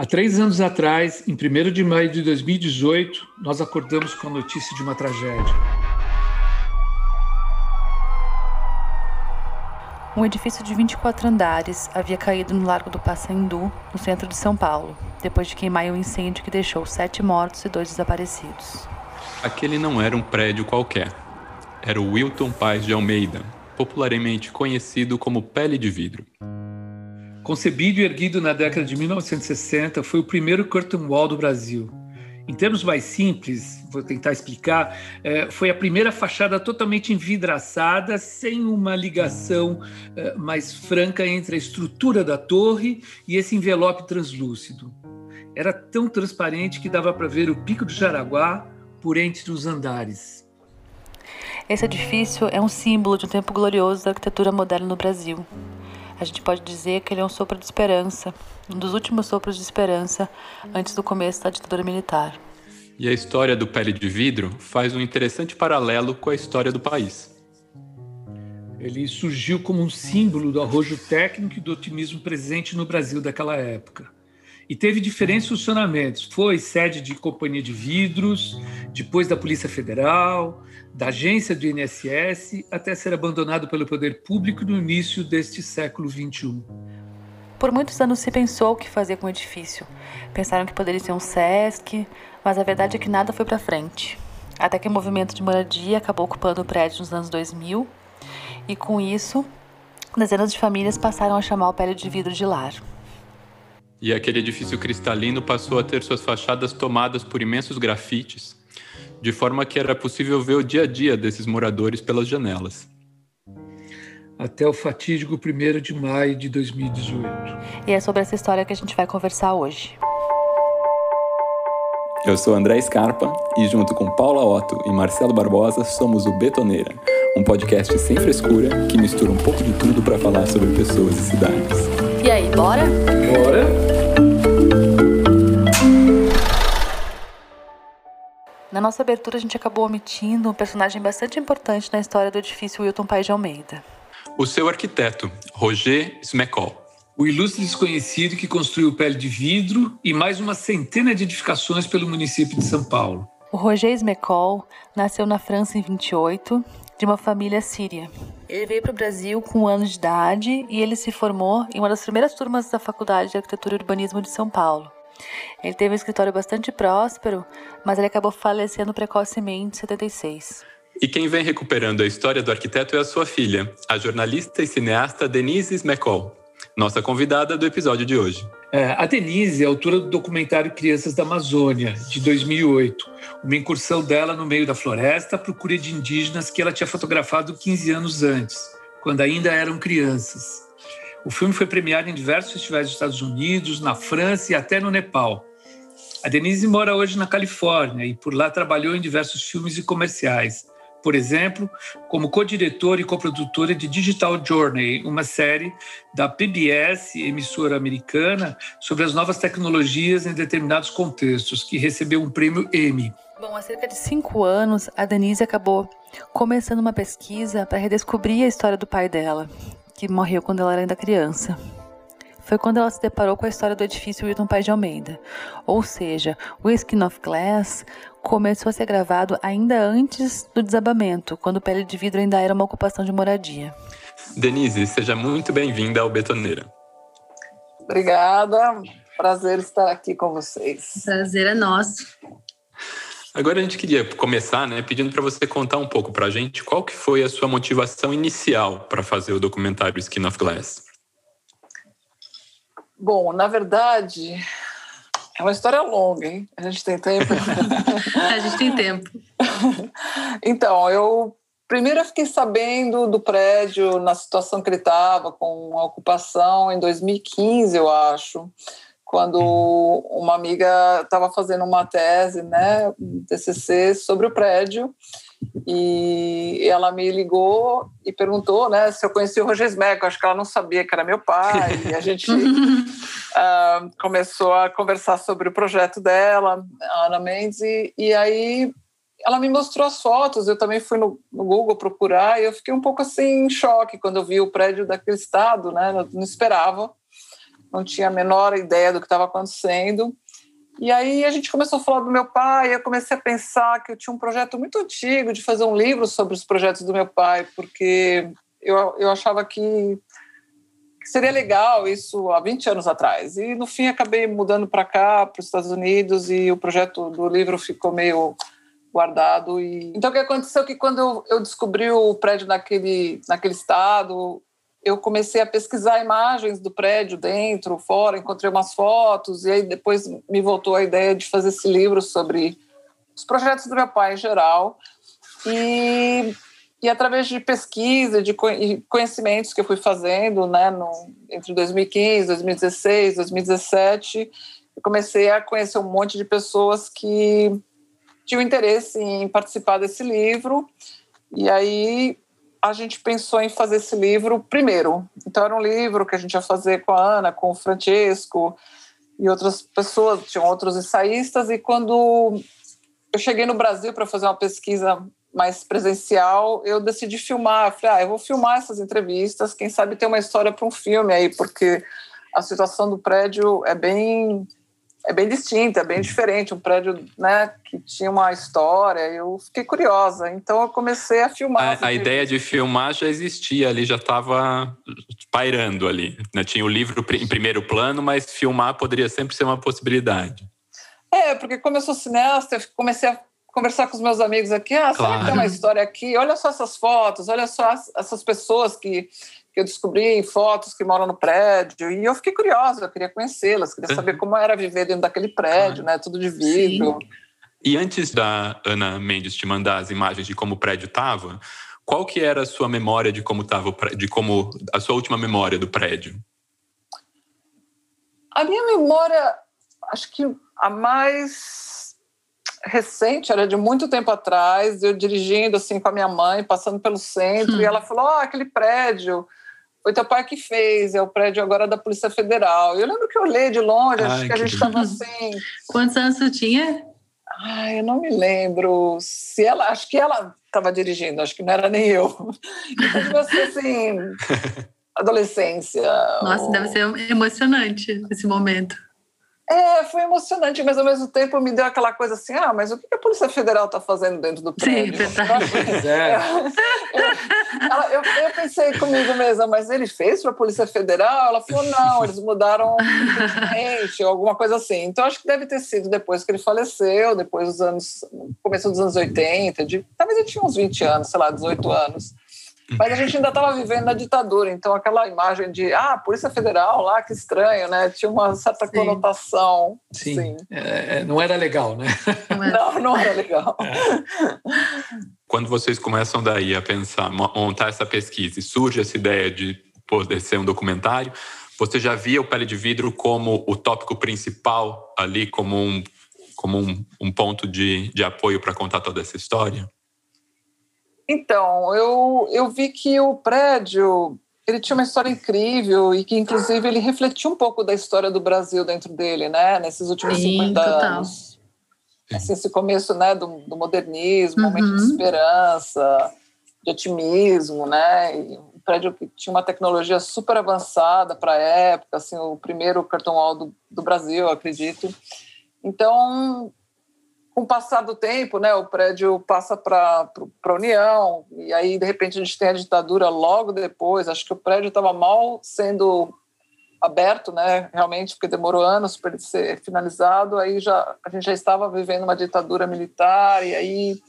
Há três anos atrás, em 1 de maio de 2018, nós acordamos com a notícia de uma tragédia. Um edifício de 24 andares havia caído no Largo do Pacaembu, no centro de São Paulo, depois de queimar um incêndio que deixou sete mortos e dois desaparecidos. Aquele não era um prédio qualquer. Era o Wilton Paz de Almeida, popularmente conhecido como Pele de Vidro. Concebido e erguido na década de 1960, foi o primeiro curtain wall do Brasil. Em termos mais simples, vou tentar explicar, é, foi a primeira fachada totalmente envidraçada, sem uma ligação é, mais franca entre a estrutura da torre e esse envelope translúcido. Era tão transparente que dava para ver o Pico do Jaraguá por entre os andares. Esse edifício é um símbolo de um tempo glorioso da arquitetura moderna no Brasil a gente pode dizer que ele é um sopro de esperança, um dos últimos sopros de esperança antes do começo da ditadura militar. E a história do Pele de Vidro faz um interessante paralelo com a história do país. Ele surgiu como um símbolo do arrojo técnico e do otimismo presente no Brasil daquela época e teve diferentes funcionamentos. Foi sede de companhia de vidros, depois da Polícia Federal, da agência do INSS, até ser abandonado pelo poder público no início deste século XXI. Por muitos anos se pensou o que fazer com o edifício. Pensaram que poderia ser um SESC, mas a verdade é que nada foi para frente. Até que o movimento de moradia acabou ocupando o prédio nos anos 2000, e com isso, dezenas de famílias passaram a chamar o pele de vidro de lar. E aquele edifício cristalino passou a ter suas fachadas tomadas por imensos grafites, de forma que era possível ver o dia a dia desses moradores pelas janelas. Até o fatídico 1 de maio de 2018. E é sobre essa história que a gente vai conversar hoje. Eu sou André Scarpa e, junto com Paula Otto e Marcelo Barbosa, somos o Betoneira, um podcast sem frescura que mistura um pouco de tudo para falar sobre pessoas e cidades. E aí, bora? Bora! Na nossa abertura, a gente acabou omitindo um personagem bastante importante na história do edifício Wilton Paes de Almeida. O seu arquiteto, Roger Smecol. O ilustre desconhecido que construiu Pele de Vidro e mais uma centena de edificações pelo município de São Paulo. O Roger Smecol nasceu na França em 28, de uma família síria. Ele veio para o Brasil com um ano de idade e ele se formou em uma das primeiras turmas da Faculdade de Arquitetura e Urbanismo de São Paulo. Ele teve um escritório bastante próspero, mas ele acabou falecendo precocemente em 76. E quem vem recuperando a história do arquiteto é a sua filha, a jornalista e cineasta Denise Smecol, nossa convidada do episódio de hoje. É, a Denise é autora do documentário Crianças da Amazônia, de 2008, uma incursão dela no meio da floresta à procura de indígenas que ela tinha fotografado 15 anos antes, quando ainda eram crianças. O filme foi premiado em diversos festivais dos Estados Unidos, na França e até no Nepal. A Denise mora hoje na Califórnia e por lá trabalhou em diversos filmes e comerciais. Por exemplo, como co-diretora e coprodutora de Digital Journey, uma série da PBS, emissora americana, sobre as novas tecnologias em determinados contextos, que recebeu um prêmio Emmy. Bom, há cerca de cinco anos, a Denise acabou começando uma pesquisa para redescobrir a história do pai dela, que morreu quando ela era ainda criança. Foi quando ela se deparou com a história do edifício Wilton Paz de Almeida. Ou seja, o Skin of Glass começou a ser gravado ainda antes do desabamento, quando pele de vidro ainda era uma ocupação de moradia. Denise, seja muito bem-vinda ao Betoneira. Obrigada, prazer estar aqui com vocês. Prazer é nosso. Agora a gente queria começar, né, pedindo para você contar um pouco para a gente qual que foi a sua motivação inicial para fazer o documentário Skin of Glass. Bom, na verdade, é uma história longa, hein? A gente tem tempo. a gente tem tempo. então, eu primeiro eu fiquei sabendo do prédio na situação que ele estava, com a ocupação em 2015, eu acho quando uma amiga estava fazendo uma tese, né, um TCC sobre o prédio, e ela me ligou e perguntou, né, se eu conhecia o Roger Smeco, acho que ela não sabia que era meu pai, e a gente uh, começou a conversar sobre o projeto dela, a Ana Mendes, e, e aí ela me mostrou as fotos, eu também fui no, no, Google procurar, e eu fiquei um pouco assim em choque quando eu vi o prédio daquele estado, né, não esperava, não tinha a menor ideia do que estava acontecendo. E aí a gente começou a falar do meu pai, eu comecei a pensar que eu tinha um projeto muito antigo de fazer um livro sobre os projetos do meu pai, porque eu, eu achava que, que seria legal isso há 20 anos atrás. E no fim acabei mudando para cá, para os Estados Unidos, e o projeto do livro ficou meio guardado. E... Então o que aconteceu é que quando eu, eu descobri o prédio naquele, naquele estado, eu comecei a pesquisar imagens do prédio dentro, fora, encontrei umas fotos, e aí depois me voltou a ideia de fazer esse livro sobre os projetos do meu pai em geral. E, e através de pesquisa, de conhecimentos que eu fui fazendo, né, no, entre 2015, 2016, 2017, eu comecei a conhecer um monte de pessoas que tinham interesse em participar desse livro. E aí a gente pensou em fazer esse livro primeiro. Então, era um livro que a gente ia fazer com a Ana, com o Francesco e outras pessoas, tinham outros ensaístas. E quando eu cheguei no Brasil para fazer uma pesquisa mais presencial, eu decidi filmar. falei, ah, eu vou filmar essas entrevistas, quem sabe ter uma história para um filme aí, porque a situação do prédio é bem é bem distinta, é bem diferente, um prédio né, que tinha uma história. Eu fiquei curiosa, então eu comecei a filmar. A, a ideia de filmar já existia ali, já estava pairando ali. Né? Tinha o livro em primeiro plano, mas filmar poderia sempre ser uma possibilidade. É, porque como eu sou cineasta, eu comecei a conversar com os meus amigos aqui. Ah, claro. será que tem uma história aqui? Olha só essas fotos, olha só essas pessoas que eu descobri em fotos que moram no prédio, e eu fiquei curiosa, eu queria conhecê-las, queria saber como era viver dentro daquele prédio, né, tudo de vidro. Sim. E antes da Ana Mendes te mandar as imagens de como o prédio estava, qual que era a sua memória de como estava de como a sua última memória do prédio? A minha memória, acho que a mais recente, era de muito tempo atrás, eu dirigindo assim com a minha mãe, passando pelo centro, hum. e ela falou: "Oh, aquele prédio foi teu pai que fez, é o prédio agora da Polícia Federal. Eu lembro que eu olhei de longe, Ai, acho que, a gente estava assim. Quantos anos você tinha? Ai, eu não me lembro. Se ela, acho que ela estava dirigindo, acho que não era nem eu. Então, assim, adolescência. Nossa, ou... deve ser emocionante esse momento. É, foi emocionante, mas ao mesmo tempo me deu aquela coisa assim: ah, mas o que a Polícia Federal está fazendo dentro do prédio? Sim, verdade. É. Eu, eu, eu, pensei comigo mesma, mas ele fez para a Polícia Federal? Ela falou: não, eles mudaram gente, ou alguma coisa assim. Então acho que deve ter sido depois que ele faleceu, depois dos anos, começo dos anos 80, de, talvez ele tinha uns 20 anos, sei lá, 18 anos. Mas a gente ainda estava vivendo na ditadura, então aquela imagem de ah, Polícia Federal lá, que estranho, né? Tinha uma certa Sim. conotação. Sim. Sim. É, é não era legal, né? Não, não era legal. É. Quando vocês começam daí a pensar, montar essa pesquisa e surge essa ideia de poder ser um documentário, você já via o Pele de Vidro como o tópico principal ali, como um, como um, um ponto de, de apoio para contar toda essa história? Então, eu, eu vi que o prédio ele tinha uma história incrível e que, inclusive, ele refletiu um pouco da história do Brasil dentro dele, né? Nesses últimos Sim, 50 total. anos. Assim, esse começo né, do, do modernismo, uhum. momento de esperança, de otimismo, né? E um prédio que tinha uma tecnologia super avançada para a época, assim, o primeiro cartão wall do, do Brasil, acredito. Então, com o passar do tempo, né, o prédio passa para a União, e aí, de repente, a gente tem a ditadura logo depois. Acho que o prédio estava mal sendo aberto, né, realmente, porque demorou anos para ele ser finalizado. Aí já, a gente já estava vivendo uma ditadura militar, e aí,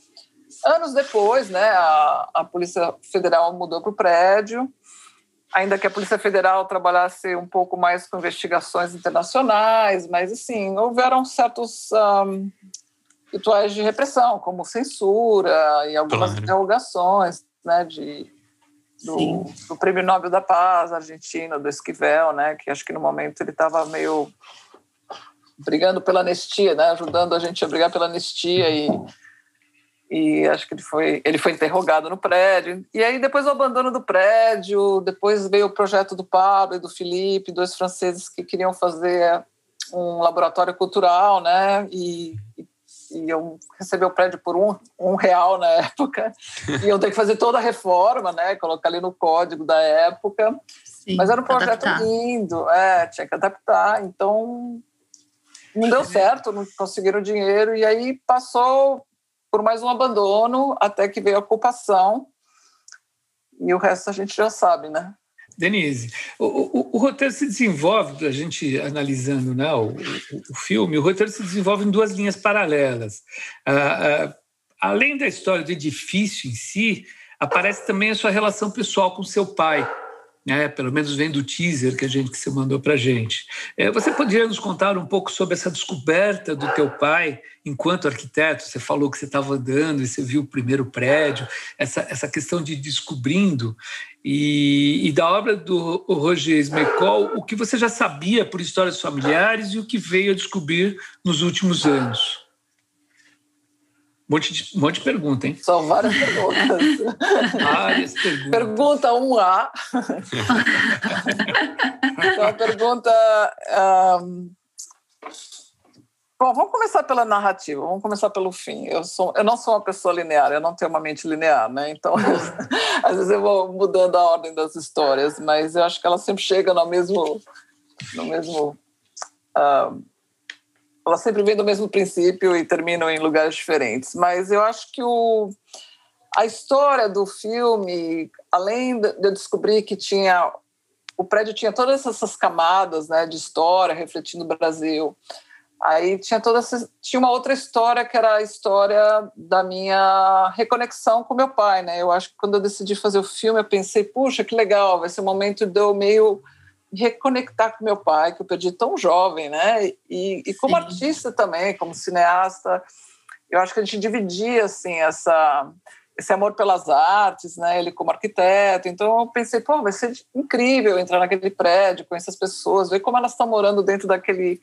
anos depois, né, a, a Polícia Federal mudou para o prédio. Ainda que a Polícia Federal trabalhasse um pouco mais com investigações internacionais, mas assim houveram certos um, rituais de repressão, como censura e algumas claro. interrogações, né, de, do, do, Prêmio Nobel da Paz argentino, do Esquivel, né, que acho que no momento ele estava meio brigando pela anistia, né, ajudando a gente a brigar pela anistia e e acho que ele foi ele foi interrogado no prédio e aí depois o abandono do prédio depois veio o projeto do Pablo e do Felipe dois franceses que queriam fazer um laboratório cultural né e, e iam receber o prédio por um, um real na época, iam ter que fazer toda a reforma, né, colocar ali no código da época. Sim. Sim, Mas era um projeto adaptar. lindo, é, tinha que adaptar, então não deu certo, não conseguiram dinheiro, e aí passou por mais um abandono até que veio a ocupação, e o resto a gente já sabe, né? Denise, o, o, o, roteiro se desenvolve, a gente analisando né, o, o, filme, o roteiro se desenvolve em duas linhas paralelas. Ah, ah, além da história do edifício em si, aparece também a sua relação pessoal com seu pai, né? pelo menos vem do teaser que a gente que você mandou para a gente. É, você poderia nos contar um pouco sobre essa descoberta do teu pai enquanto arquiteto? Você falou que você estava andando e você viu o primeiro prédio, essa, essa questão de descobrindo e, e da obra do Roger Smecol, o que você já sabia por histórias familiares e o que veio a descobrir nos últimos anos. Um monte de, um monte de pergunta, hein? São várias perguntas. várias perguntas. Pergunta 1A. então, a pergunta. Um... Bom, vamos começar pela narrativa, vamos começar pelo fim. Eu, sou, eu não sou uma pessoa linear, eu não tenho uma mente linear, né? Então, às vezes eu vou mudando a ordem das histórias, mas eu acho que ela sempre chega no mesmo. No mesmo uh, elas sempre vêm do mesmo princípio e terminam em lugares diferentes. Mas eu acho que o, a história do filme, além de eu descobrir que tinha o prédio tinha todas essas camadas né, de história refletindo o Brasil. Aí tinha toda essa, tinha uma outra história que era a história da minha reconexão com meu pai, né? Eu acho que quando eu decidi fazer o filme, eu pensei, puxa, que legal, vai ser um momento de eu meio reconectar com meu pai, que eu perdi tão jovem, né? E, e como Sim. artista também, como cineasta, eu acho que a gente dividia assim essa esse amor pelas artes, né? Ele como arquiteto. Então eu pensei, pô, vai ser incrível entrar naquele prédio, conhecer as pessoas, ver como elas estão morando dentro daquele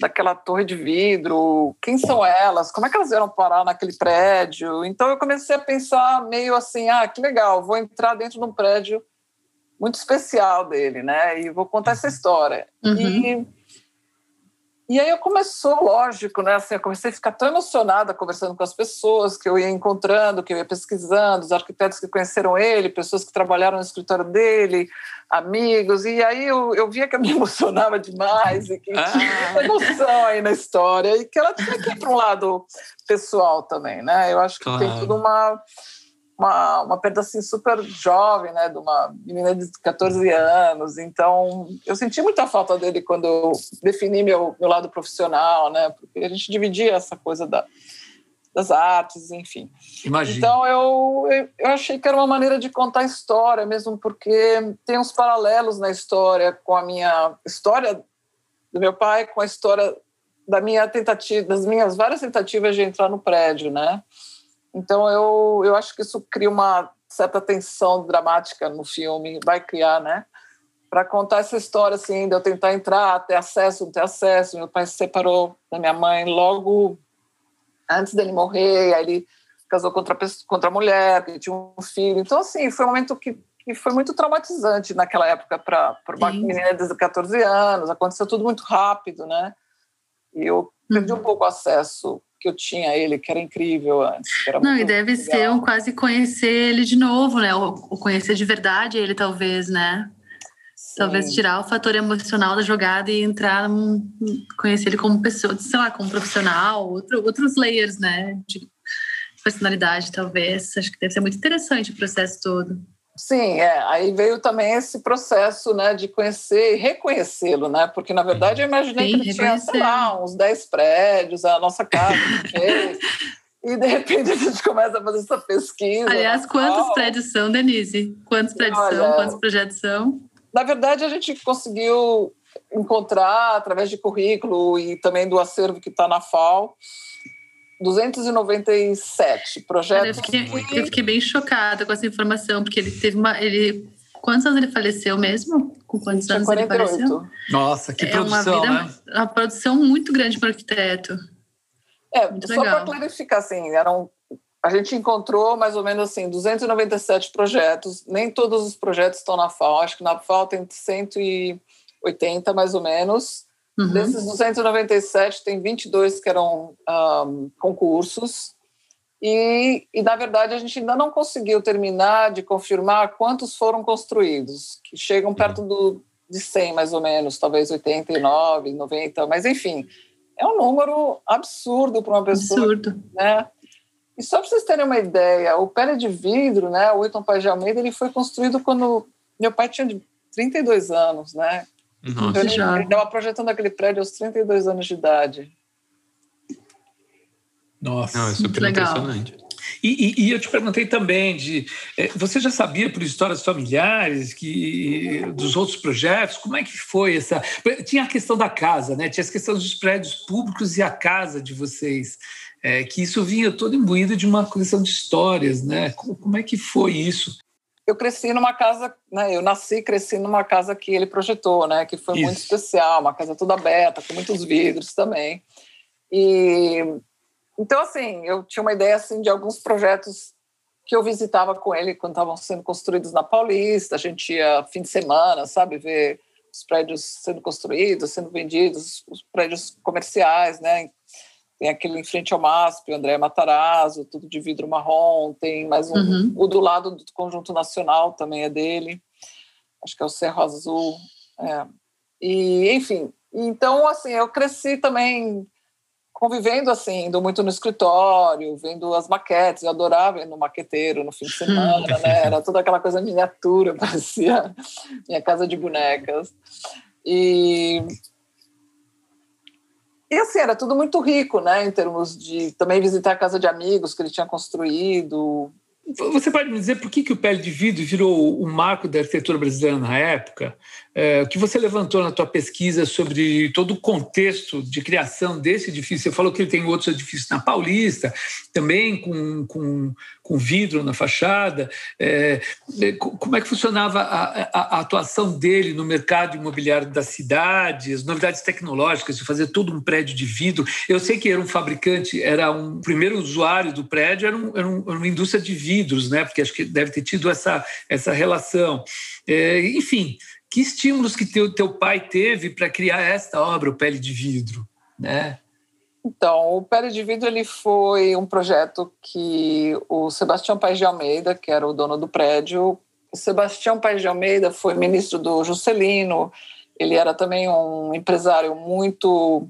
daquela torre de vidro, quem são elas, como é que elas vieram parar naquele prédio. Então eu comecei a pensar meio assim, ah, que legal, vou entrar dentro de um prédio muito especial dele, né? E vou contar essa história. Uhum. E, e aí eu começou, lógico, né? Assim, eu comecei a ficar tão emocionada conversando com as pessoas que eu ia encontrando, que eu ia pesquisando, os arquitetos que conheceram ele, pessoas que trabalharam no escritório dele, amigos. E aí eu, eu via que eu me emocionava demais e que ah. tinha emoção aí na história e que ela tinha que ir para um lado pessoal também, né? Eu acho que claro. tem tudo uma uma, uma perda assim super jovem, né, de uma menina de 14 anos. Então, eu senti muita falta dele quando eu defini meu, meu lado profissional, né, porque a gente dividia essa coisa da, das artes, enfim. Imagina. Então, eu, eu achei que era uma maneira de contar a história, mesmo porque tem uns paralelos na história com a minha história do meu pai, com a história da minha tentativa, das minhas várias tentativas de entrar no prédio, né? Então eu, eu acho que isso cria uma certa tensão dramática no filme, vai criar, né? Para contar essa história assim, de eu tentar entrar, ter acesso, não ter acesso. Meu pai se separou da minha mãe logo antes dele morrer, aí ele casou contra contra a mulher, que tinha um filho. Então assim, foi um momento que que foi muito traumatizante naquela época para uma menina de 14 anos. Aconteceu tudo muito rápido, né? E eu perdi um uhum. pouco o acesso que eu tinha ele, que era incrível antes. Era Não, e deve legal. ser um quase conhecer ele de novo, né? O, conhecer de verdade ele, talvez, né? Sim. Talvez tirar o fator emocional da jogada e entrar, num, conhecer ele como pessoa, sei lá, como profissional, outro, outros layers, né? De personalidade, talvez. Acho que deve ser muito interessante o processo todo. Sim, é. Aí veio também esse processo, né, de conhecer e reconhecê-lo, né? Porque na verdade eu imaginei Sim, que ele tinha, sei lá, uns 10 prédios, a nossa casa, e de repente a gente começa a fazer essa pesquisa. Aliás, quantos prédios são, Denise? Quantos prédios Olha, são? Quantos projetos são? Na verdade, a gente conseguiu encontrar através de currículo e também do acervo que está na FAO 297 projetos. eu, fiquei, eu fiquei bem chocada com essa informação, porque ele teve uma. Ele, quantos anos ele faleceu mesmo? Com quantos anos 48. ele faleceu? Nossa, que é produção, uma vida, né? Uma produção muito grande para o arquiteto. É, muito só para clarificar, assim, eram a gente encontrou mais ou menos assim 297 projetos. Nem todos os projetos estão na FAO. Acho que na FAO tem 180 mais ou menos. Uhum. Desses 297, tem 22 que eram um, concursos E, e, na verdade, a gente ainda não conseguiu terminar de confirmar quantos foram construídos, que chegam perto do, de 100, mais ou menos, talvez 89, 90, mas enfim, é um número absurdo para uma pessoa. Absurdo. Né? E só para vocês terem uma ideia, o pele de vidro, né, o Wilton Paz de Almeida, ele foi construído quando meu pai tinha 32 anos, né? Nossa, ele, ele estava projetando aquele prédio aos 32 anos de idade. Nossa. Não, é super legal. impressionante. E, e, e, eu te perguntei também de eh, você já sabia por histórias familiares que dos outros projetos como é que foi essa tinha a questão da casa né tinha as questões dos prédios públicos e a casa de vocês é, que isso vinha todo imbuído de uma coleção de histórias né como, como é que foi isso eu cresci numa casa, né? Eu nasci e cresci numa casa que ele projetou, né? Que foi Isso. muito especial, uma casa toda aberta, com muitos vidros também. E então, assim, eu tinha uma ideia assim de alguns projetos que eu visitava com ele quando estavam sendo construídos na Paulista. A gente ia fim de semana, sabe, ver os prédios sendo construídos, sendo vendidos, os prédios comerciais, né? Tem aquele em frente ao MASP, o André Matarazzo, tudo de vidro marrom. Tem mais um, uhum. o do lado do Conjunto Nacional também é dele. Acho que é o Cerro Azul. É. E, enfim, então, assim, eu cresci também convivendo assim, indo muito no escritório, vendo as maquetes, eu adorava ir no maqueteiro no fim de semana, né? Era toda aquela coisa miniatura, parecia minha casa de bonecas. E e assim, era tudo muito rico, né, em termos de também visitar a casa de amigos que ele tinha construído, você pode me dizer por que, que o pele de vidro virou o marco da arquitetura brasileira na época? É, o que você levantou na tua pesquisa sobre todo o contexto de criação desse edifício? Você falou que ele tem outros edifícios na Paulista, também com, com, com vidro na fachada. É, é como é que funcionava a, a, a, atuação dele no mercado imobiliário da cidade, as novidades tecnológicas de fazer todo um prédio de vidro? Eu sei que era um fabricante, era um primeiro usuário do prédio, era, um, era, um, era uma indústria de vidro vidros, né? Porque acho que deve ter tido essa, essa relação. É, enfim, que estímulos que teu, teu pai teve para criar esta obra, o Pele de Vidro, né? Então, o Pele de Vidro ele foi um projeto que o Sebastião Paes de Almeida, que era o dono do prédio, o Sebastião Paes de Almeida foi ministro do Juscelino, ele era também um empresário muito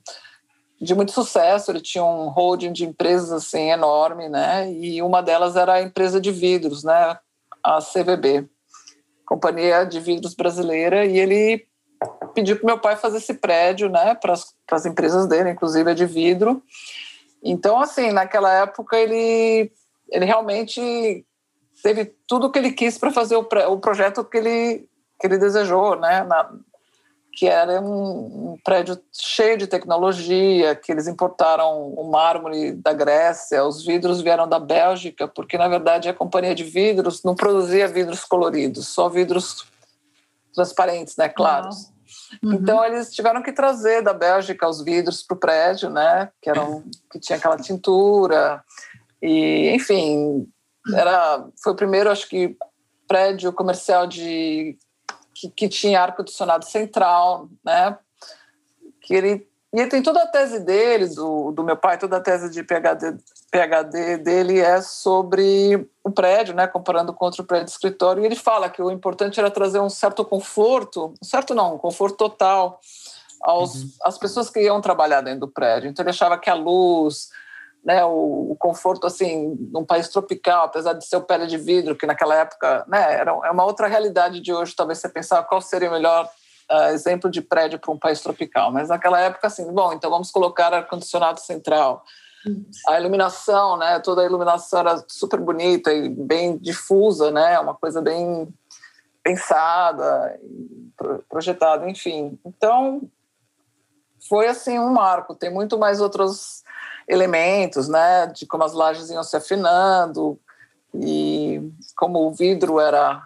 de muito sucesso, ele tinha um holding de empresas assim enorme, né? E uma delas era a empresa de vidros, né? A CVB, Companhia de Vidros Brasileira, e ele pediu para meu pai fazer esse prédio, né? Para as empresas dele, inclusive a de vidro. Então, assim, naquela época ele ele realmente teve tudo o que ele quis para fazer o, o projeto que ele que ele desejou, né? Na, que era um, prédio cheio de tecnologia, que eles importaram o mármore da Grécia, os vidros vieram da Bélgica, porque na verdade a companhia de vidros não produzia vidros coloridos, só vidros transparentes, né, claros. Uhum. Então eles tiveram que trazer da Bélgica os vidros para o prédio, né, que eram que tinha aquela tintura e enfim era foi o primeiro acho que prédio comercial de que, que tinha ar-condicionado central, né? Que ele e ele tem toda a tese dele, do, do meu pai, toda a tese de PhD, PhD dele é sobre o prédio, né, comparando com outro prédio de escritório. E ele fala que o importante era trazer um certo conforto, um certo não, um conforto total aos, uhum. às pessoas que iam trabalhar dentro do prédio. Então ele achava que a luz, né, o, o, conforto assim num país tropical, apesar de ser o pele de vidro, que naquela época, né, era é uma outra realidade de hoje. Talvez você pensar qual seria o melhor uh, exemplo de prédio para um país tropical, mas naquela época assim, bom, então vamos colocar ar condicionado central. A iluminação, né, toda a iluminação era super bonita e bem difusa, né, uma coisa bem pensada, projetada, enfim. Então foi assim um marco. Tem muito mais outros elementos, né, de como as lajes iam se afinando e como o vidro era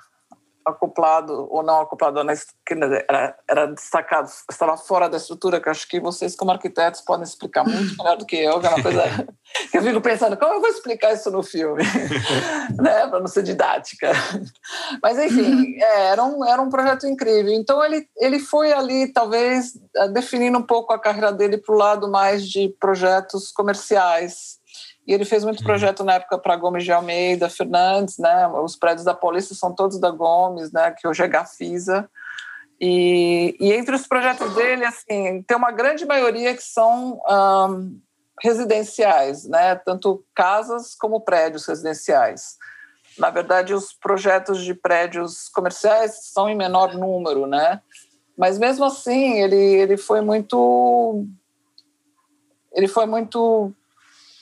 acoplado ou não acoplado, era, era destacado, estava fora da estrutura, que acho que vocês como arquitetos podem explicar muito melhor do que eu, que é uma coisa que eu fico pensando, como eu vou explicar isso no filme, né, para não ser didática. Mas, enfim, é, era, um, era um projeto incrível. Então, ele, ele foi ali, talvez, definindo um pouco a carreira dele para o lado mais de projetos comerciais, E ele fez muito uhum. projeto na época para Gomes de Almeida, Fernandes, né? Os prédios da polícia são todos da Gomes, né? Que hoje é Gafisa. E, e entre os projetos dele, assim, tem uma grande maioria que são residenciais, né? Tanto casas como prédios residenciais. Na verdade, os projetos de prédios comerciais são em menor número, né? Mas mesmo assim, ele, ele foi muito ele foi muito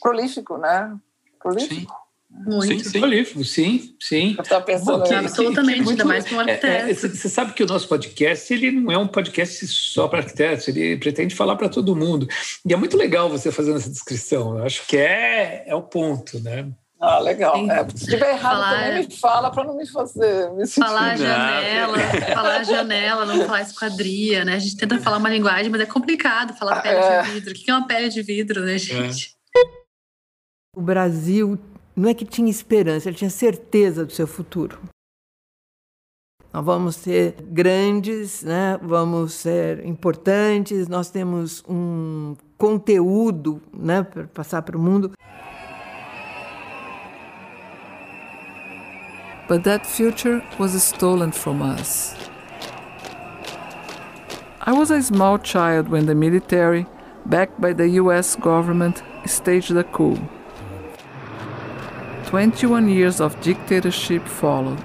prolífico, né? Prolífico. Sim. Muito. Sim, sim. Prolífico, sim, sim. Eu estava pensando Bom, que, absolutamente, que, ainda mais para um arquiteto. Você é, é, sabe que o nosso podcast ele não é um podcast só para arquitetos, ele pretende falar para todo mundo. E é muito legal você fazendo essa descrição. Eu acho que é, é o ponto, né? Ah, legal. É, se estiver errado falar, também me fala para não me fazer me Falar janela, falar janela, não falar esquadria, né? A gente tenta falar uma linguagem, mas é complicado falar pele é. de vidro. O que é uma pele de vidro, né, gente? O Brasil não é que tinha esperança, ele tinha certeza do seu futuro. Nós vamos ser grandes, né? vamos ser importantes, nós temos um conteúdo né, para passar para o mundo. But that future was stolen from us. I was a small child when the military, backed by the US government, staged a coup. 21 years of dictatorship followed.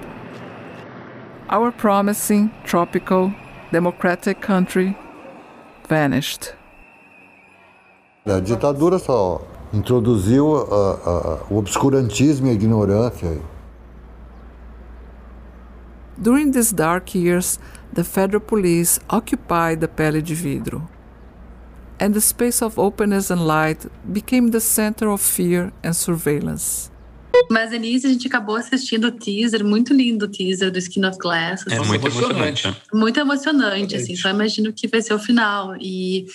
Our promising, tropical, democratic country vanished. A ditadura só introduziu uh, uh, o obscurantismo e a ignorância. During these dark years, the federal police occupied the Pele de Vidro, and the space of openness and light became the center of fear and surveillance. Mas, Denise, a gente acabou assistindo o teaser, muito lindo o teaser do Skin of Glass. Assim, é muito emocionante. Muito emocionante, assim, só imagino que vai ser o final. E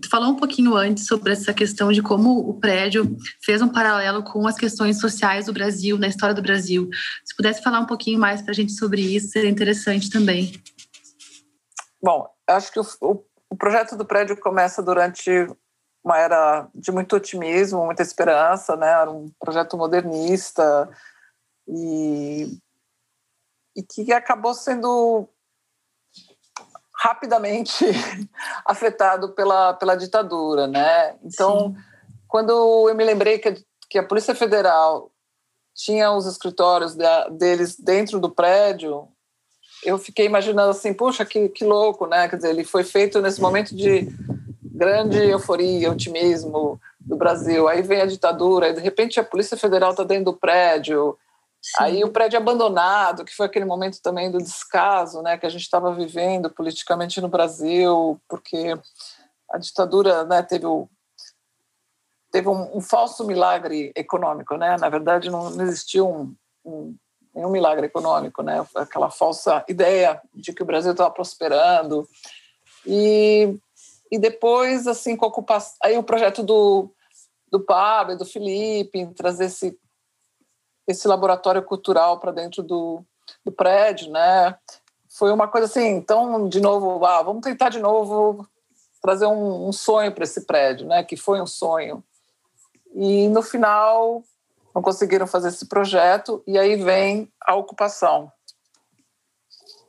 tu falou um pouquinho antes sobre essa questão de como o prédio fez um paralelo com as questões sociais do Brasil, na história do Brasil. Se pudesse falar um pouquinho mais para a gente sobre isso, seria interessante também. Bom, acho que o, o, o projeto do prédio começa durante uma era de muito otimismo, muita esperança, né? Era um projeto modernista e, e que acabou sendo rapidamente afetado pela, pela ditadura, né? Então, Sim. quando eu me lembrei que, que a Polícia Federal tinha os escritórios de, deles dentro do prédio, eu fiquei imaginando assim, puxa, que, que louco, né? Quer dizer, ele foi feito nesse momento de grande euforia, otimismo do Brasil. Aí vem a ditadura, e de repente a Polícia Federal está dentro do prédio. Sim. Aí o prédio abandonado, que foi aquele momento também do descaso, né, que a gente estava vivendo politicamente no Brasil, porque a ditadura, né, teve o teve um, um, falso milagre econômico, né? Na verdade, não, não existiu um, um, nenhum milagre econômico, né? Aquela falsa ideia de que o Brasil estava prosperando e e depois, assim, com ocupação. Aí o projeto do, do Pablo e do Felipe, em trazer esse, esse laboratório cultural para dentro do, do prédio, né? Foi uma coisa assim, então, de novo, ah, vamos tentar de novo trazer um, um sonho para esse prédio, né? Que foi um sonho. E no final não conseguiram fazer esse projeto e aí vem a ocupação.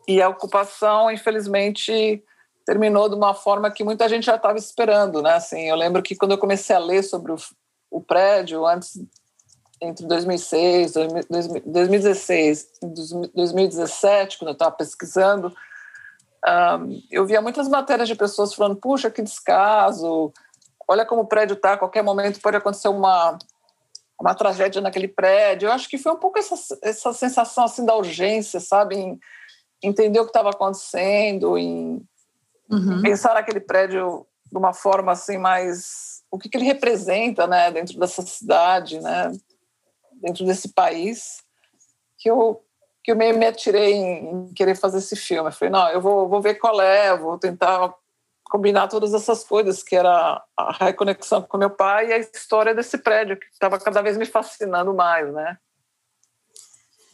E a ocupação, infelizmente, terminou de uma forma que muita gente já estava esperando, né? Assim, eu lembro que quando eu comecei a ler sobre o, o prédio, antes entre 2006, 2016 e 2017, quando eu estava pesquisando, um, eu via muitas matérias de pessoas falando: puxa, que descaso, olha como o prédio está, qualquer momento pode acontecer uma, uma tragédia naquele prédio. Eu acho que foi um pouco essa, essa sensação assim da urgência, sabe, em entender o que estava acontecendo, em Uhum. Pensar naquele prédio de uma forma assim mais o que, que ele representa, né, dentro dessa cidade, né, dentro desse país, que eu que eu meio me atirei em, em querer fazer esse filme. Eu falei, não, eu vou, vou ver qual é, vou tentar combinar todas essas coisas, que era a reconexão com meu pai e a história desse prédio, que estava cada vez me fascinando mais, né?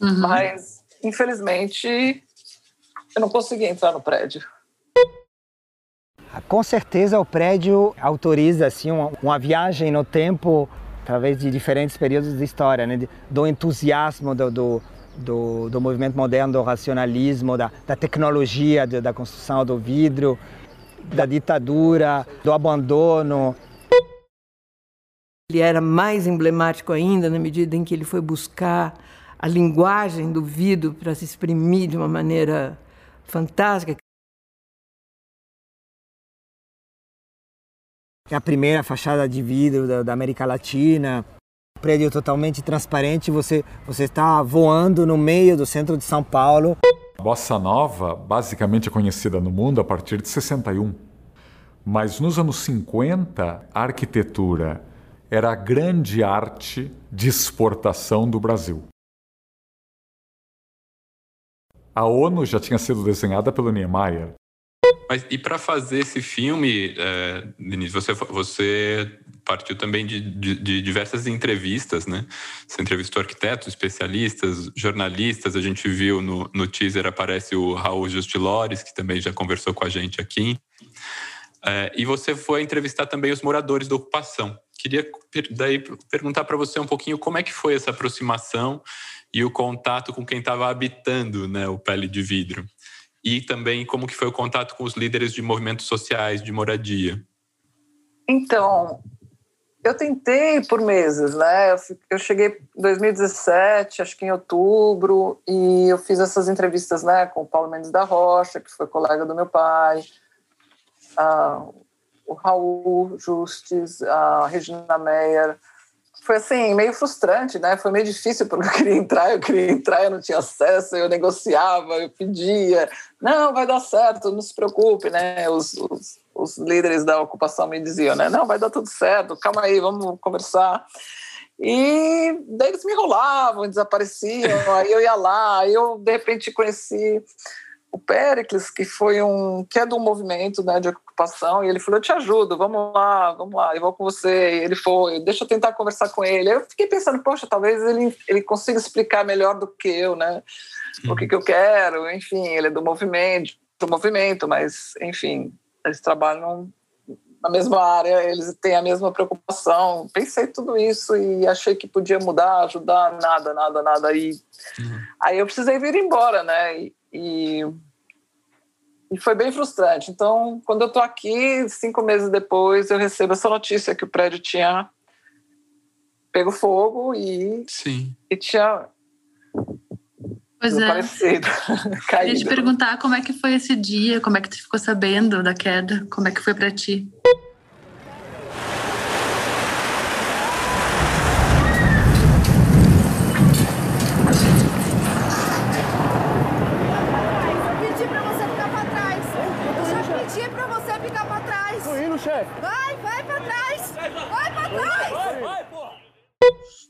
Uhum. Mas, infelizmente, eu não consegui entrar no prédio. Com certeza o prédio autoriza assim uma, uma viagem no tempo através de diferentes períodos de história, né? do entusiasmo do, do, do, do movimento moderno, do racionalismo, da, da tecnologia, da, da construção do vidro, da ditadura, do abandono. Ele era mais emblemático ainda na medida em que ele foi buscar a linguagem do vidro para se exprimir de uma maneira fantástica. É a primeira fachada de vidro da, da América Latina. prédio totalmente transparente, você você está voando no meio do centro de São Paulo. A bossa nova, basicamente é conhecida no mundo a partir de 61. Mas nos anos 50, a arquitetura era a grande arte de exportação do Brasil. A ONU já tinha sido desenhada pelo Niemeyer. Mas e para fazer esse filme, é, Denise, você, você partiu também de, de, de, diversas entrevistas, né? Você entrevistou arquitetos, especialistas, jornalistas. A gente viu no, no teaser aparece o Raul Justilores, que também já conversou com a gente aqui. É, e você foi entrevistar também os moradores da ocupação. Queria daí perguntar para você um pouquinho como é que foi essa aproximação e o contato com quem estava habitando né, o Pele de Vidro. E também como que foi o contato com os líderes de movimentos sociais de moradia. Então, eu tentei por meses, né? Eu cheguei em 2017, acho que em outubro, e eu fiz essas entrevistas, né, com o Paulo Mendes da Rocha, que foi colega do meu pai, a, o Raul Justes, a Regina Meyer, foi assim, meio frustrante, né? Foi meio difícil porque eu queria entrar, eu queria entrar, eu não tinha acesso, eu negociava, eu pedia. Não, vai dar certo, não se preocupe, né? Os, os, os líderes da ocupação me diziam, né? Não, vai dar tudo certo, calma aí, vamos conversar. E daí eles me enrolavam, desapareciam, aí eu ia lá, aí eu de repente conheci o Pericles, que foi um que é do movimento né, de ocupação, e ele falou: Eu te ajudo, vamos lá, vamos lá, eu vou com você. E ele foi, deixa eu tentar conversar com ele. Eu fiquei pensando: Poxa, talvez ele, ele consiga explicar melhor do que eu, né? O que, que eu quero, enfim, ele é do movimento, do movimento, mas, enfim, eles trabalham na mesma área, eles têm a mesma preocupação. Pensei tudo isso e achei que podia mudar, ajudar, nada, nada, nada. Aí, uhum. aí eu precisei vir embora, né? E, e, e foi bem frustrante. Então, quando eu estou aqui, cinco meses depois, eu recebo essa notícia que o prédio tinha pego fogo e, Sim. e tinha Pois é. Queria te perguntar como é que foi esse dia, como é que tu ficou sabendo da queda, como é que foi para ti?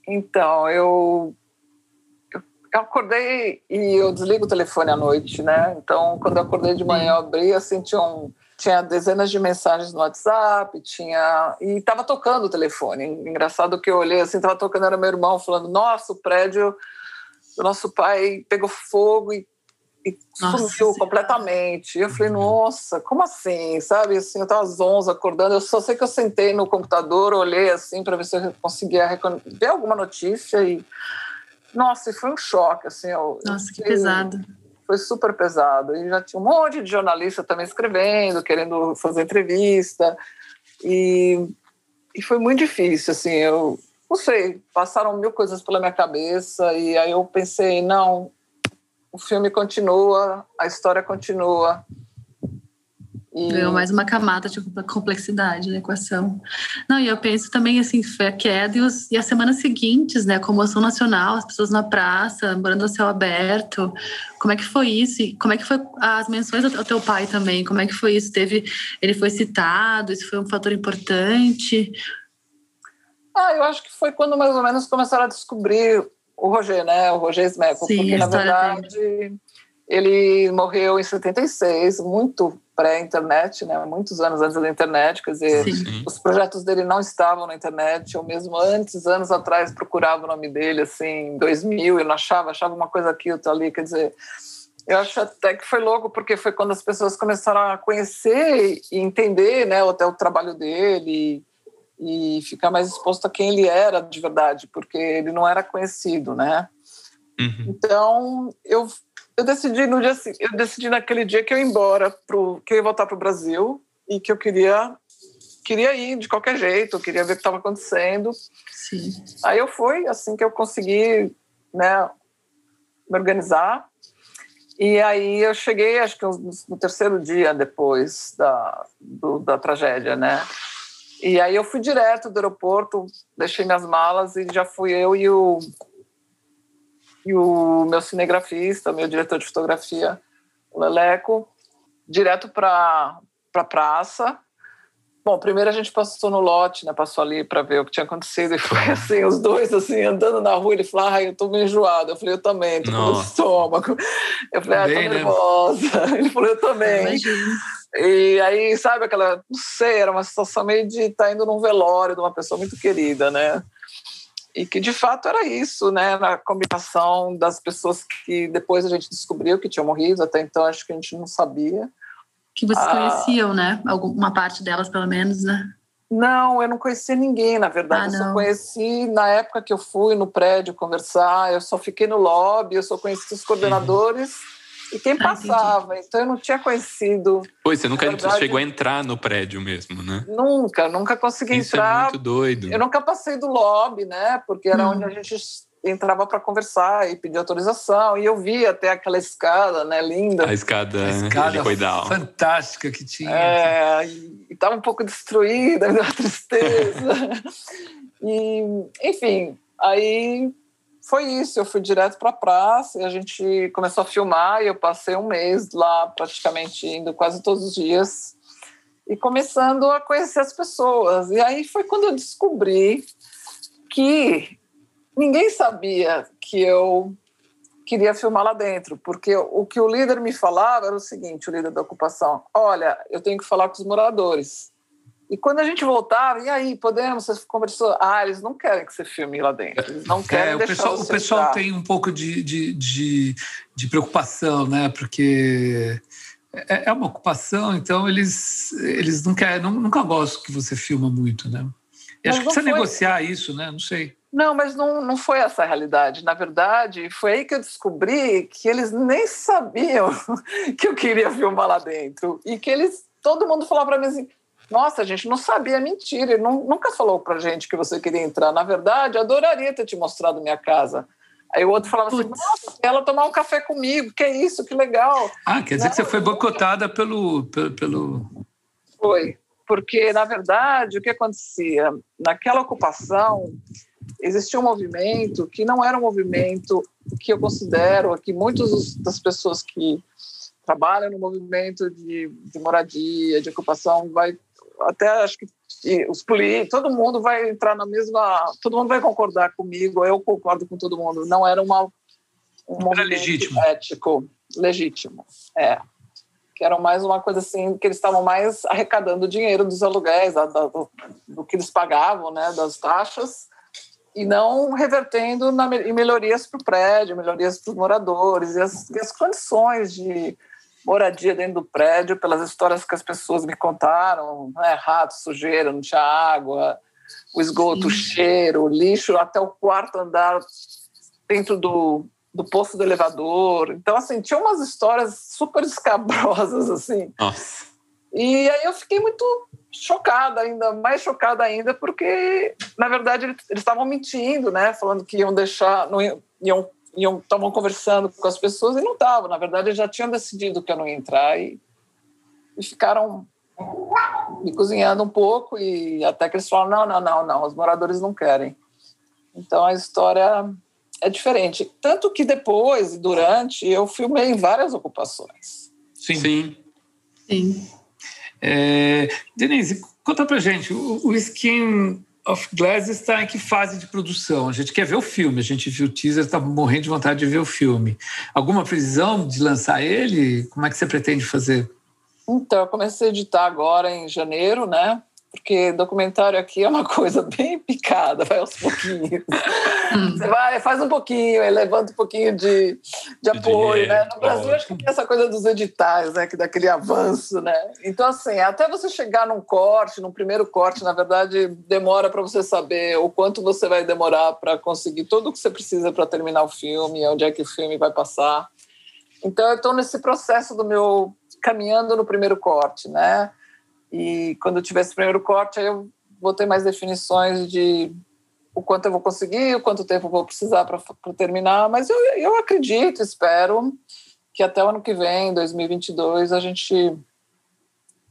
Então, eu, eu acordei e eu desligo o telefone à noite, né? Então, quando eu acordei de manhã, eu abri, assim, tinha, um, tinha dezenas de mensagens no WhatsApp, tinha... E estava tocando o telefone. Engraçado que eu olhei, assim, estava tocando, era meu irmão falando, nossa, o prédio do nosso pai pegou fogo e e sumiu completamente. Eu falei, nossa, como assim? Sabe, assim, eu estava às 11 acordando, eu só sei que eu sentei no computador, olhei assim para ver se eu conseguia ver alguma notícia e nossa, e foi um choque, assim. Eu, nossa, que pesado. Foi super pesado. E já tinha um monte de jornalista também escrevendo, querendo fazer entrevista. E, e foi muito difícil, assim, eu não sei, passaram mil coisas pela minha cabeça e aí eu pensei, não, o filme continua, a história continua. E... Ganhou mais uma camada de complexidade na equação. Não, e eu penso também assim, foi a queda e, os, e as semanas seguintes, né? A comoção nacional, as pessoas na praça, morando ao céu aberto. Como é que foi isso? E como é que foi as menções ao teu pai também? Como é que foi isso? Teve, ele foi citado? Isso foi um fator importante? Ah, eu acho que foi quando mais ou menos começaram a descobrir o Roger, né? O Roger Smeco, Sim, porque na verdade dele. ele morreu em 76, muito pré-internet, né? Muitos anos antes da internet, quer dizer, Sim. os projetos dele não estavam na internet, ou mesmo antes, anos atrás, procurava o nome dele, assim, em 2000, e não achava, achava uma coisa aqui, outra ali, quer dizer, eu acho até que foi louco, porque foi quando as pessoas começaram a conhecer e entender, né, até o trabalho dele, e ficar mais exposto a quem ele era de verdade, porque ele não era conhecido, né? Uhum. Então, eu, eu decidi no dia eu decidi naquele dia que eu ia embora pro, que eu ia voltar para o Brasil e que eu queria queria ir de qualquer jeito, eu queria ver o que estava acontecendo. Sim. Aí eu fui, assim que eu consegui, né, me organizar. E aí eu cheguei, acho que no terceiro dia depois da, do, da tragédia, né? E aí eu fui direto do aeroporto, deixei minhas malas e já fui eu e o, e o meu cinegrafista, meu diretor de fotografia, o Leleco, direto para a praça. Bom, primeiro a gente passou no lote, né? Passou ali para ver o que tinha acontecido e foi assim, os dois assim andando na rua. Ele falou: "Ai, eu tô meio enjoado". Eu falei: "Eu também, tô com estômago". Eu falei: "Ah, tô né? nervosa". Né? Ele falou: "Eu também". Imagina. E aí, sabe, aquela, não sei, era uma situação meio de estar tá indo num velório de uma pessoa muito querida, né? E que de fato era isso, né? Na combinação das pessoas que depois a gente descobriu que tinham morrido, até então acho que a gente não sabia. Que vocês ah, conheciam, né? Alguma parte delas, pelo menos, né? Não, eu não conhecia ninguém, na verdade. Ah, eu só conheci na época que eu fui no prédio conversar, eu só fiquei no lobby, eu só conheci os coordenadores. E quem ah, passava. Entendi. Então eu não tinha conhecido. Pois, você nunca verdade, chegou a entrar no prédio mesmo, né? Nunca, nunca consegui Isso entrar. É muito doido. Eu nunca passei do lobby, né? Porque era hum. onde a gente entrava para conversar e pedir autorização e eu via até aquela escada, né, linda. A escada, a escada fantástica que tinha. É, e estava um pouco destruída, me deu uma tristeza. e, enfim, aí foi isso, eu fui direto para a praça e a gente começou a filmar e eu passei um mês lá praticamente indo quase todos os dias e começando a conhecer as pessoas. E aí foi quando eu descobri que ninguém sabia que eu queria filmar lá dentro, porque o que o líder me falava era o seguinte, o líder da ocupação, olha, eu tenho que falar com os moradores. E quando a gente voltava, e aí, podemos? Você conversou? Ah, eles não querem que você filme lá dentro. Eles não querem é, o pessoal, o pessoal tem um pouco de, de, de, de, preocupação, né? Porque é, é uma ocupação, então eles, eles não querem, nunca gostam que você filma muito, né? E acho que precisa foi... negociar isso, né? Não sei. Não, mas não, não foi essa a realidade. Na verdade, foi aí que eu descobri que eles nem sabiam que eu queria filmar lá dentro. E que eles, todo mundo falava para mim assim, nossa, a gente não sabia, é mentira. Ele nunca falou pra gente que você queria entrar. Na verdade, adoraria ter te mostrado minha casa. Aí o outro falava assim: Nossa, ela tomar um café comigo, que é isso, que legal. Ah, quer dizer não, que você foi boicotada pelo, pelo, pelo. Foi, porque na verdade o que acontecia? Naquela ocupação existia um movimento que não era um movimento que eu considero que muitas das pessoas que trabalham no movimento de, de moradia, de ocupação, vai até acho que os políticos, todo mundo vai entrar na mesma, todo mundo vai concordar comigo, eu concordo com todo mundo. Não era uma um era movimento legítimo. ético legítimo, é. Que era mais uma coisa assim, que eles estavam mais arrecadando dinheiro dos aluguéis, da, da, do, do, que eles pagavam, né, das taxas, e não revertendo na, em melhorias para o prédio, melhorias para os moradores, e as, e as condições de moradia dentro do prédio, pelas histórias que as pessoas me contaram, né? rato, sujeira, não tinha água, o esgoto, o cheiro, o lixo, até o quarto andar dentro do, do posto do elevador. Então, assim, tinha umas histórias super escabrosas, assim. Nossa. E aí eu fiquei muito chocada ainda, mais chocada ainda, porque, na verdade, eles estavam mentindo, né? Falando que iam deixar, não iam, iam estavam conversando com as pessoas e não estavam. Na verdade, eles já tinham decidido que eu não ia entrar e, e ficaram me cozinhando um pouco e até que eles falaram, não, não, não, não, os moradores não querem. Então, a história é diferente. Tanto que depois, durante, eu filmei em várias ocupações. Sim. Sim. Sim. É, Denise, conta pra gente, o, o Skin of Glass está em que fase de produção? A gente quer ver o filme, a gente viu o teaser, está morrendo de vontade de ver o filme. Alguma previsão de lançar ele? Como é que você pretende fazer? Então, eu comecei a editar agora em janeiro, né? Porque documentário aqui é uma coisa bem picada, vai aos pouquinhos. Você vai, faz um pouquinho, aí levanta um pouquinho de, de apoio, né? No Brasil, acho que tem essa coisa dos editais, né? Que dá aquele avanço, né? Então, assim, até você chegar num corte, num primeiro corte, na verdade, demora para você saber o quanto você vai demorar para conseguir tudo o que você precisa para terminar o filme, onde é que o filme vai passar. Então, eu estou nesse processo do meu caminhando no primeiro corte, né? E quando eu tiver esse primeiro corte, aí eu vou ter mais definições de o quanto eu vou conseguir, o quanto tempo eu vou precisar para terminar, mas eu, eu acredito, espero que até o ano que vem, 2022, a gente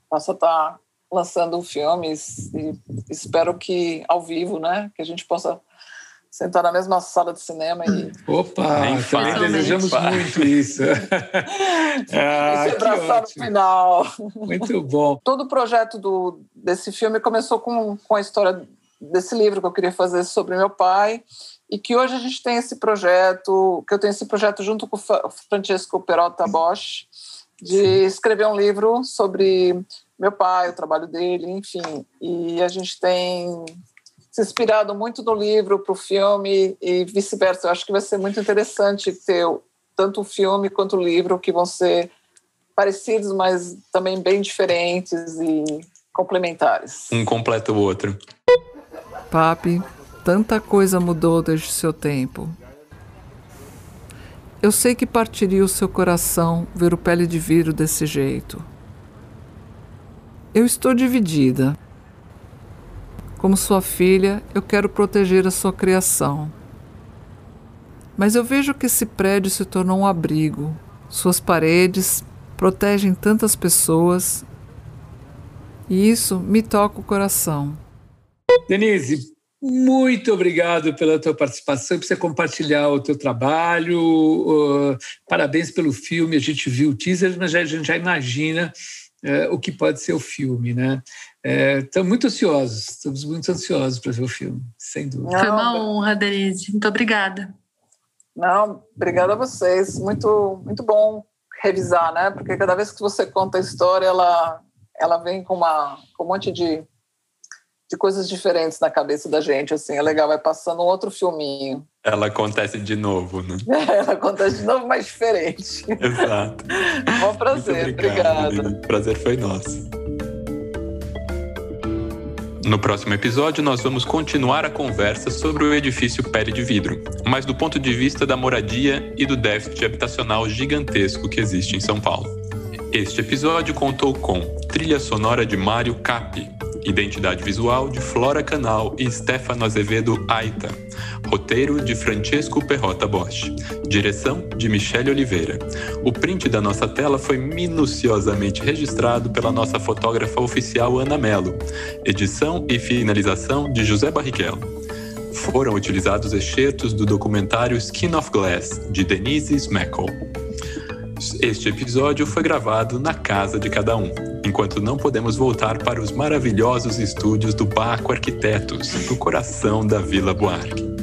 possa estar tá lançando filmes e espero que ao vivo, né, que a gente possa sentar na mesma sala de cinema e. Opa! também desejamos muito isso. ah, e se abraçar no final. Muito bom. Todo o projeto do, desse filme começou com, com a história desse livro que eu queria fazer sobre meu pai e que hoje a gente tem esse projeto, que eu tenho esse projeto junto com o Francesco Perota Bosch, de escrever um livro sobre meu pai, o trabalho dele, enfim. E a gente tem se inspirado muito no livro para o filme e vice-versa. Eu acho que vai ser muito interessante ter tanto o filme quanto o livro que vão ser parecidos, mas também bem diferentes e complementares. Um completa o outro. Papi, tanta coisa mudou desde seu tempo. Eu sei que partiria o seu coração ver o pele de vidro desse jeito. Eu estou dividida. Como sua filha, eu quero proteger a sua criação. Mas eu vejo que esse prédio se tornou um abrigo. Suas paredes protegem tantas pessoas. E isso me toca o coração. Denise, muito obrigado pela tua participação, por você compartilhar o teu trabalho. Uh, parabéns pelo filme. A gente viu o teaser, mas a gente já imagina uh, o que pode ser o filme, né? Estamos é, muito ansiosos, estamos muito ansiosos para ver o filme, sem dúvida. Foi uma honra, Denise. Muito obrigada. Não, obrigada a vocês. Muito, muito bom revisar, né? Porque cada vez que você conta a história, ela, ela vem com, uma, com um monte de, de coisas diferentes na cabeça da gente. Assim, é legal, vai passando um outro filminho. Ela acontece de novo, né? ela acontece de novo, mas diferente. Exato. Bom prazer, obrigada. O prazer foi nosso. No próximo episódio, nós vamos continuar a conversa sobre o edifício Pele de Vidro, mas do ponto de vista da moradia e do déficit habitacional gigantesco que existe em São Paulo. Este episódio contou com trilha sonora de Mário Capi, Identidade visual de Flora Canal e Stefano Azevedo Aita. Roteiro de Francesco Perrota Bosch. Direção de Michele Oliveira. O print da nossa tela foi minuciosamente registrado pela nossa fotógrafa oficial Ana Mello. Edição e finalização de José Barrichello. Foram utilizados excertos do documentário Skin of Glass, de Denise Smeckel. Este episódio foi gravado na casa de cada um, enquanto não podemos voltar para os maravilhosos estúdios do Baco Arquitetos, no coração da Vila Buarque.